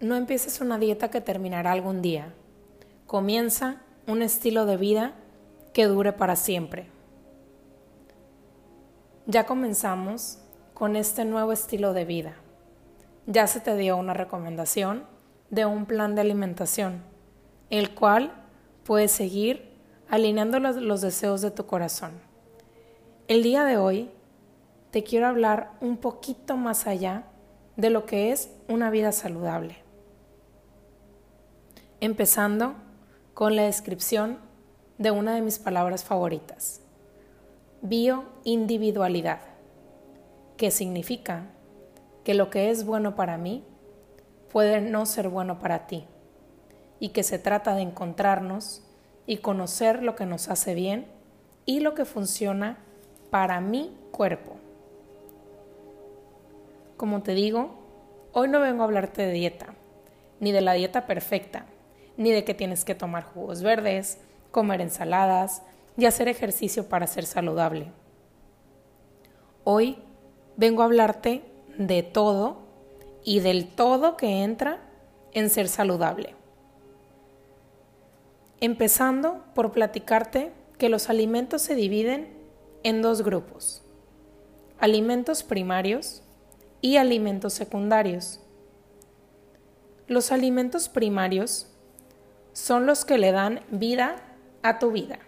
No empieces una dieta que terminará algún día. Comienza un estilo de vida que dure para siempre. Ya comenzamos con este nuevo estilo de vida. Ya se te dio una recomendación de un plan de alimentación, el cual puedes seguir alineando los, los deseos de tu corazón. El día de hoy te quiero hablar un poquito más allá de lo que es una vida saludable. Empezando con la descripción de una de mis palabras favoritas, bioindividualidad, que significa que lo que es bueno para mí puede no ser bueno para ti y que se trata de encontrarnos y conocer lo que nos hace bien y lo que funciona para mi cuerpo. Como te digo, hoy no vengo a hablarte de dieta, ni de la dieta perfecta, ni de que tienes que tomar jugos verdes, comer ensaladas y hacer ejercicio para ser saludable. Hoy vengo a hablarte de todo y del todo que entra en ser saludable. Empezando por platicarte que los alimentos se dividen en dos grupos, alimentos primarios y alimentos secundarios. Los alimentos primarios son los que le dan vida a tu vida.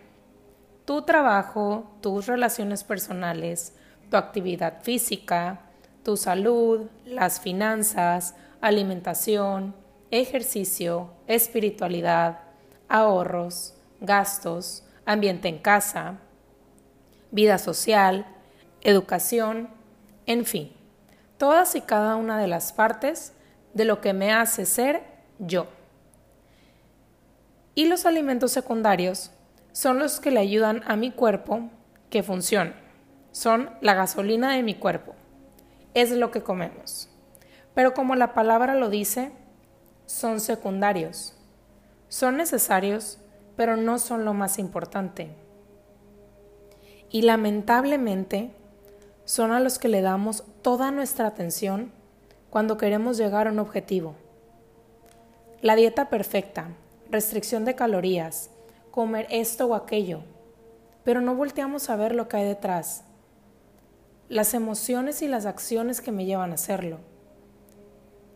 Tu trabajo, tus relaciones personales, tu actividad física, tu salud, las finanzas, alimentación, ejercicio, espiritualidad, ahorros, gastos, ambiente en casa, vida social, educación, en fin todas y cada una de las partes de lo que me hace ser yo. Y los alimentos secundarios son los que le ayudan a mi cuerpo que funcione. Son la gasolina de mi cuerpo. Es lo que comemos. Pero como la palabra lo dice, son secundarios. Son necesarios, pero no son lo más importante. Y lamentablemente, son a los que le damos toda nuestra atención cuando queremos llegar a un objetivo. La dieta perfecta, restricción de calorías, comer esto o aquello, pero no volteamos a ver lo que hay detrás, las emociones y las acciones que me llevan a hacerlo.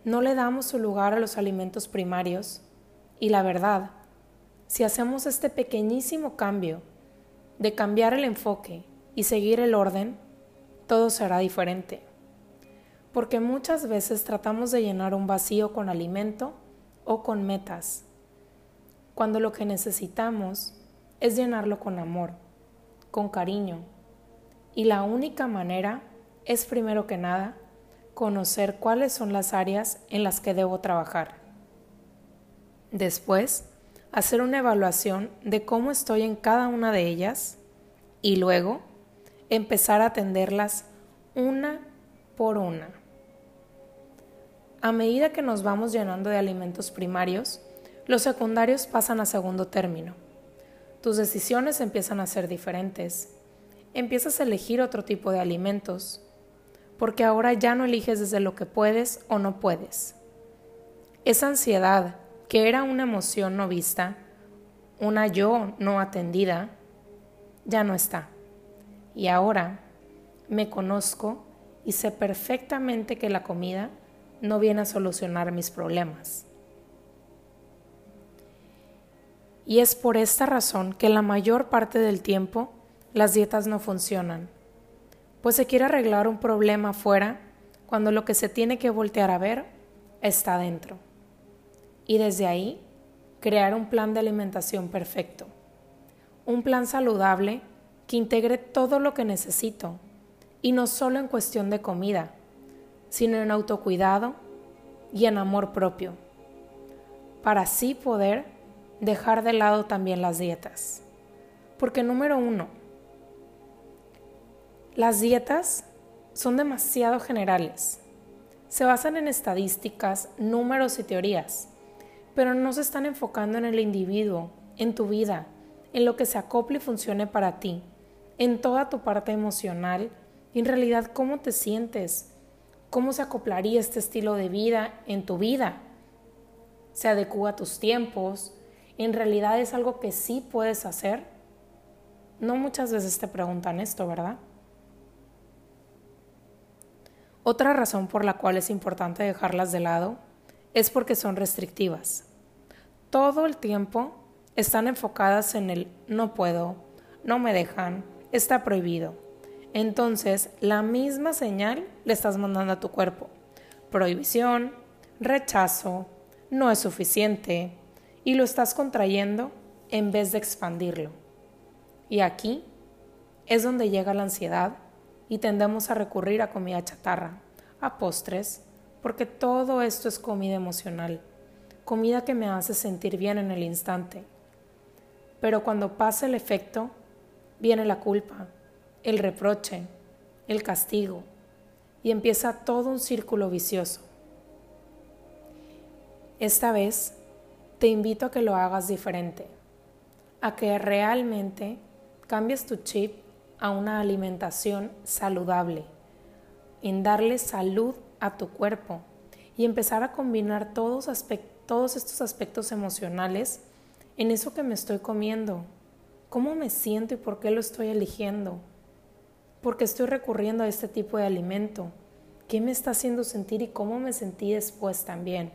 No le damos su lugar a los alimentos primarios y la verdad, si hacemos este pequeñísimo cambio de cambiar el enfoque y seguir el orden, todo será diferente. Porque muchas veces tratamos de llenar un vacío con alimento o con metas, cuando lo que necesitamos es llenarlo con amor, con cariño. Y la única manera es primero que nada conocer cuáles son las áreas en las que debo trabajar. Después, hacer una evaluación de cómo estoy en cada una de ellas y luego empezar a atenderlas una por una. A medida que nos vamos llenando de alimentos primarios, los secundarios pasan a segundo término. Tus decisiones empiezan a ser diferentes. Empiezas a elegir otro tipo de alimentos, porque ahora ya no eliges desde lo que puedes o no puedes. Esa ansiedad, que era una emoción no vista, una yo no atendida, ya no está. Y ahora me conozco y sé perfectamente que la comida no viene a solucionar mis problemas. Y es por esta razón que la mayor parte del tiempo las dietas no funcionan, pues se quiere arreglar un problema afuera cuando lo que se tiene que voltear a ver está dentro. Y desde ahí, crear un plan de alimentación perfecto, un plan saludable que integre todo lo que necesito, y no solo en cuestión de comida, sino en autocuidado y en amor propio, para así poder dejar de lado también las dietas. Porque número uno, las dietas son demasiado generales. Se basan en estadísticas, números y teorías, pero no se están enfocando en el individuo, en tu vida, en lo que se acople y funcione para ti en toda tu parte emocional y en realidad cómo te sientes, cómo se acoplaría este estilo de vida en tu vida se adecua a tus tiempos, en realidad es algo que sí puedes hacer. No muchas veces te preguntan esto, ¿verdad? Otra razón por la cual es importante dejarlas de lado es porque son restrictivas. Todo el tiempo están enfocadas en el no puedo, no me dejan, está prohibido. Entonces, la misma señal le estás mandando a tu cuerpo. Prohibición, rechazo, no es suficiente, y lo estás contrayendo en vez de expandirlo. Y aquí es donde llega la ansiedad y tendemos a recurrir a comida chatarra, a postres, porque todo esto es comida emocional, comida que me hace sentir bien en el instante. Pero cuando pasa el efecto, viene la culpa, el reproche, el castigo, y empieza todo un círculo vicioso. Esta vez te invito a que lo hagas diferente, a que realmente cambies tu chip a una alimentación saludable, en darle salud a tu cuerpo y empezar a combinar todos, estos aspectos emocionales en eso que me estoy comiendo. ¿Cómo me siento y por qué lo estoy eligiendo? ¿Por qué estoy recurriendo a este tipo de alimento? ¿Qué me está haciendo sentir y cómo me sentí después también?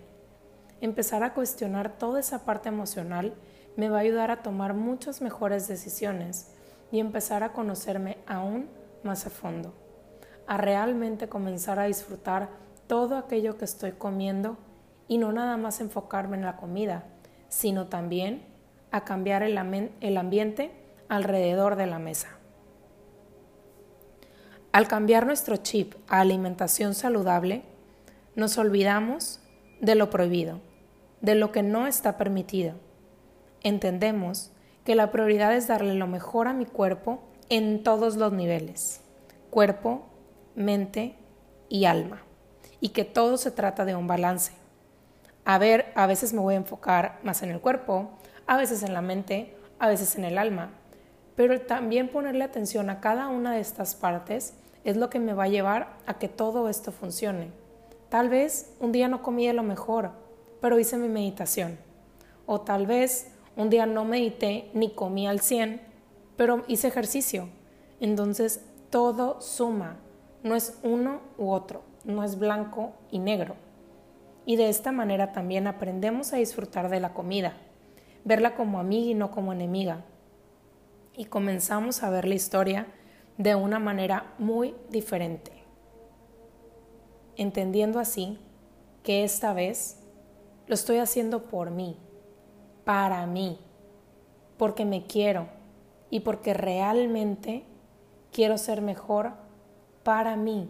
Empezar a cuestionar toda esa parte emocional me va a ayudar a tomar muchas mejores decisiones y empezar a conocerme aún más a fondo, a realmente comenzar a disfrutar todo aquello que estoy comiendo y no nada más enfocarme en la comida, sino también a cambiar el, el ambiente alrededor de la mesa. Al cambiar nuestro chip a alimentación saludable, nos olvidamos de lo prohibido, de lo que no está permitido. Entendemos que la prioridad es darle lo mejor a mi cuerpo en todos los niveles, cuerpo, mente y alma, y que todo se trata de un balance. A ver, a veces me voy a enfocar más en el cuerpo, a veces en la mente, a veces en el alma, pero también ponerle atención a cada una de estas partes es lo que me va a llevar a que todo esto funcione. Tal vez un día no comí lo mejor, pero hice mi meditación. O tal vez un día no medité ni comí al 100, pero hice ejercicio. Entonces todo suma, no es uno u otro, no es blanco y negro. Y de esta manera también aprendemos a disfrutar de la comida, verla como amiga y no como enemiga. Y comenzamos a ver la historia de una manera muy diferente, entendiendo así que esta vez lo estoy haciendo por mí, para mí, porque me quiero y porque realmente quiero ser mejor para mí,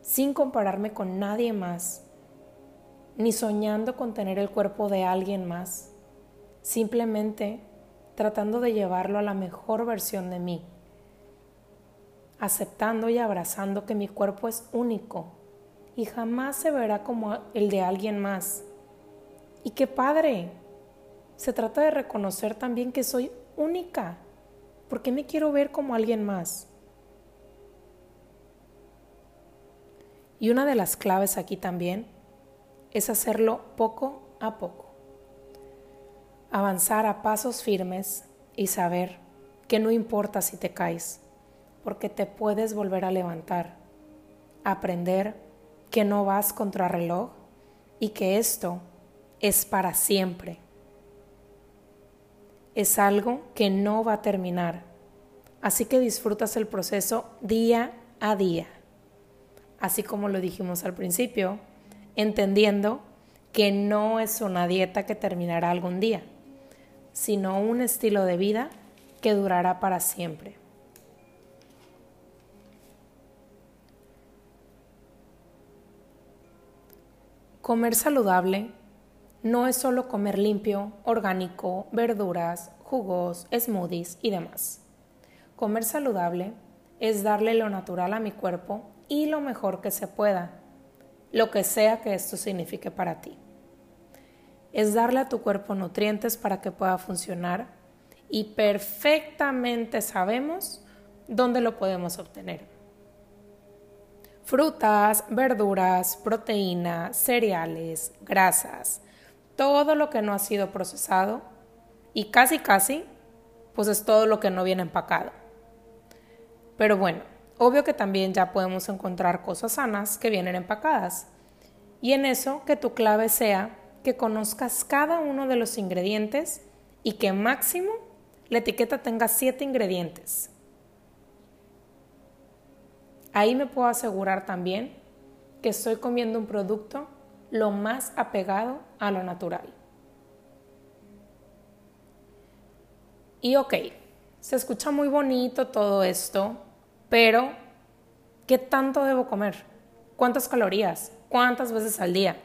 sin compararme con nadie más, ni soñando con tener el cuerpo de alguien más, simplemente tratando de llevarlo a la mejor versión de mí, aceptando y abrazando que mi cuerpo es único y jamás se verá como el de alguien más. Y qué padre, se trata de reconocer también que soy única. ¿Por qué me quiero ver como alguien más? Y una de las claves aquí también es hacerlo poco a poco. Avanzar a pasos firmes y saber que no importa si te caes, porque te puedes volver a levantar. Aprender que no vas contra reloj y que esto es para siempre es algo que no va a terminar. Así que disfrutas el proceso día a día. Así como lo dijimos al principio, entendiendo que no es una dieta que terminará algún día, sino un estilo de vida que durará para siempre. Comer saludable no es solo comer limpio, orgánico, verduras, jugos, smoothies y demás. Comer saludable es darle lo natural a mi cuerpo y lo mejor que se pueda, lo que sea que esto signifique para ti. Es darle a tu cuerpo nutrientes para que pueda funcionar y perfectamente sabemos dónde lo podemos obtener. Frutas, verduras, proteína, cereales, grasas, todo lo que no ha sido procesado y casi casi, pues es todo lo que no viene empacado. Pero bueno, obvio que también ya podemos encontrar cosas sanas que vienen empacadas. Y en eso que tu clave sea que conozcas cada uno de los ingredientes y que máximo la etiqueta tenga siete ingredientes. Ahí me puedo asegurar también que estoy comiendo un producto lo más apegado a lo natural. Y ok, se escucha muy bonito todo esto, pero ¿qué tanto debo comer? ¿Cuántas calorías? ¿Cuántas veces al día?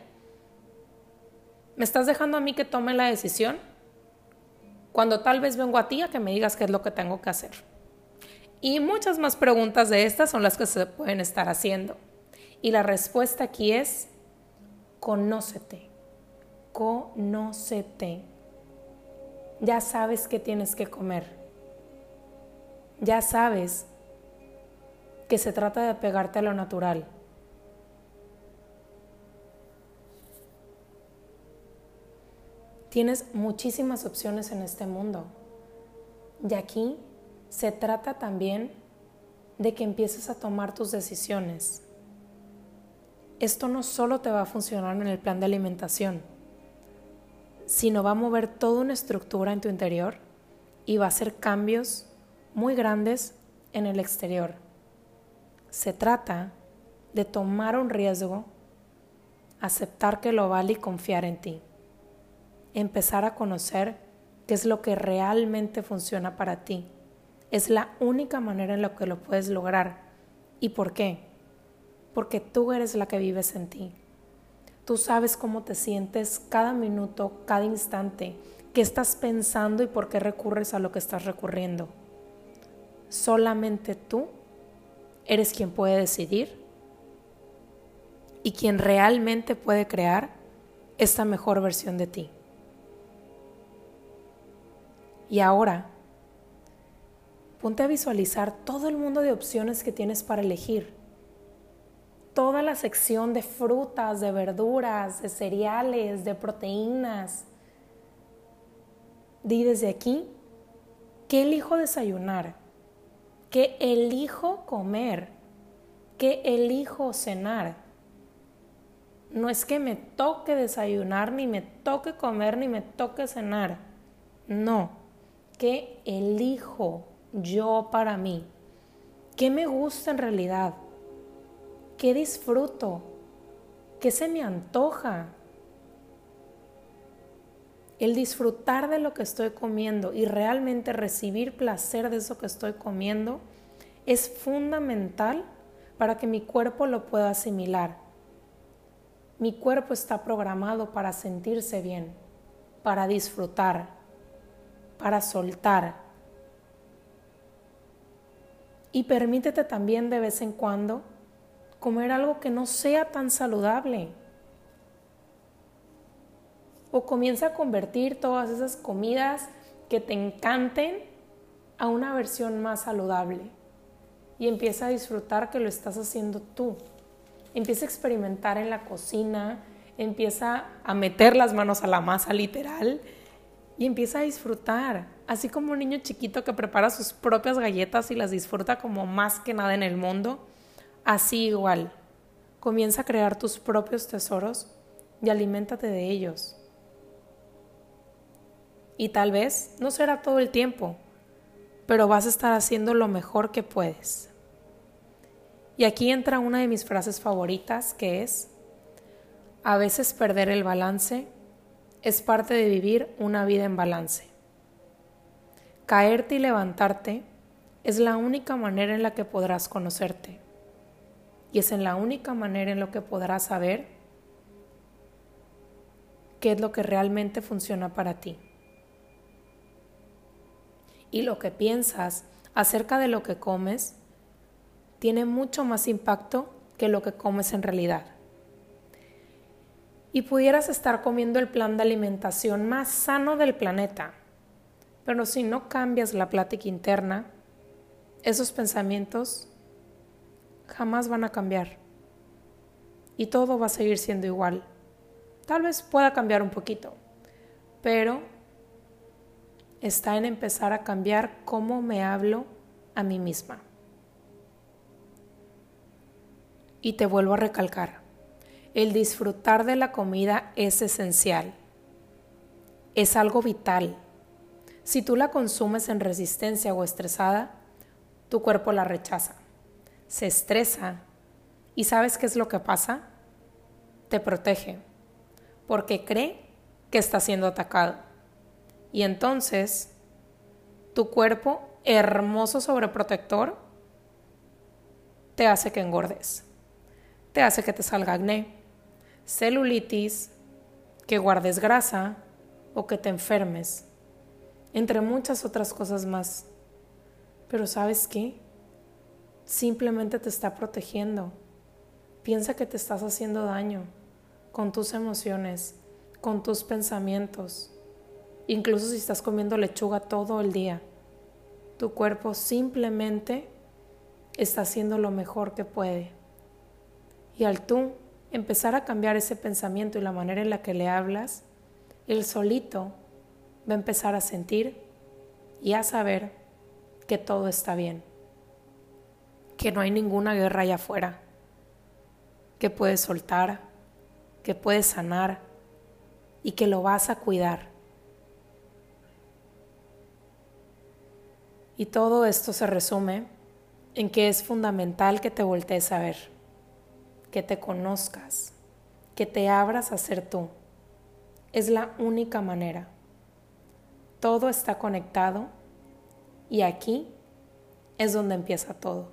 ¿Me estás dejando a mí que tome la decisión? Cuando tal vez vengo a ti a que me digas qué es lo que tengo que hacer. Y muchas más preguntas de estas son las que se pueden estar haciendo. Y la respuesta aquí es conócete, conócete. Ya sabes qué tienes que comer. Ya sabes que se trata de pegarte a lo natural. Tienes muchísimas opciones en este mundo. Y aquí se trata también de que empieces a tomar tus decisiones esto no solo te va a funcionar en el plan de alimentación, sino va a mover toda una estructura en tu interior y va a hacer cambios muy grandes en el exterior. Se trata de tomar un riesgo, aceptar que lo vale y confiar en ti. Empezar a conocer qué es lo que realmente funciona para ti. Es la única manera en la que lo puedes lograr. ¿Y por qué? porque tú eres la que vives en ti. Tú sabes cómo te sientes cada minuto, cada instante, qué estás pensando y por qué recurres a lo que estás recurriendo. Solamente tú eres quien puede decidir y quien realmente puede crear esta mejor versión de ti. Y ahora, ponte a visualizar todo el mundo de opciones que tienes para elegir toda la sección de frutas, de verduras, de cereales, de proteínas. Di desde aquí, ¿qué elijo desayunar? ¿Qué elijo comer? ¿Qué elijo cenar? No es que me toque desayunar, ni me toque comer, ni me toque cenar. No, ¿qué elijo yo para mí? ¿Qué me gusta en realidad? ¿Qué disfruto? ¿Qué se me antoja? El disfrutar de lo que estoy comiendo y realmente recibir placer de eso que estoy comiendo es fundamental para que mi cuerpo lo pueda asimilar. Mi cuerpo está programado para sentirse bien, para disfrutar, para soltar. Y permítete también de vez en cuando comer algo que no sea tan saludable. O comienza a convertir todas esas comidas que te encanten a una versión más saludable. Y empieza a disfrutar que lo estás haciendo tú. Empieza a experimentar en la cocina, empieza a meter las manos a la masa literal y empieza a disfrutar. Así como un niño chiquito que prepara sus propias galletas y las disfruta como más que nada en el mundo Así igual, comienza a crear tus propios tesoros y aliméntate de ellos. Y tal vez no será todo el tiempo, pero vas a estar haciendo lo mejor que puedes. Y aquí entra una de mis frases favoritas que es, a veces perder el balance es parte de vivir una vida en balance. Caerte y levantarte es la única manera en la que podrás conocerte y es en la única manera en lo que podrás saber qué es lo que realmente funciona para ti. Y lo que piensas acerca de lo que comes tiene mucho más impacto que lo que comes en realidad. Y pudieras estar comiendo el plan de alimentación más sano del planeta, pero si no cambias la plática interna, esos pensamientos jamás van a cambiar. Y todo va a seguir siendo igual. Tal vez pueda cambiar un poquito, pero está en empezar a cambiar cómo me hablo a mí misma. Y te vuelvo a recalcar, el disfrutar de la comida es esencial, es algo vital. Si tú la consumes en resistencia o estresada, tu cuerpo la rechaza, se estresa y ¿sabes qué es lo que pasa? Te protege, porque cree que está siendo atacado. Y entonces, tu cuerpo, hermoso sobreprotector, te hace que engordes te hace que te salga acné, celulitis, que guardes grasa o que te enfermes, entre muchas otras cosas más. Pero ¿sabes qué? Simplemente te está protegiendo. Piensa que te estás haciendo daño con tus emociones, con tus pensamientos, incluso si estás comiendo lechuga todo el día. Tu cuerpo simplemente está haciendo lo mejor que puede. Y al tú empezar a cambiar ese pensamiento y la manera en la que le hablas, él solito va a empezar a sentir y a saber que todo está bien, que no hay ninguna guerra allá afuera, que puedes soltar, que puedes sanar y que lo vas a cuidar. Y todo esto se resume en que es fundamental que te voltees a ver que te conozcas, que te abras a ser tú. Es la única manera. Todo está conectado y aquí es donde empieza todo.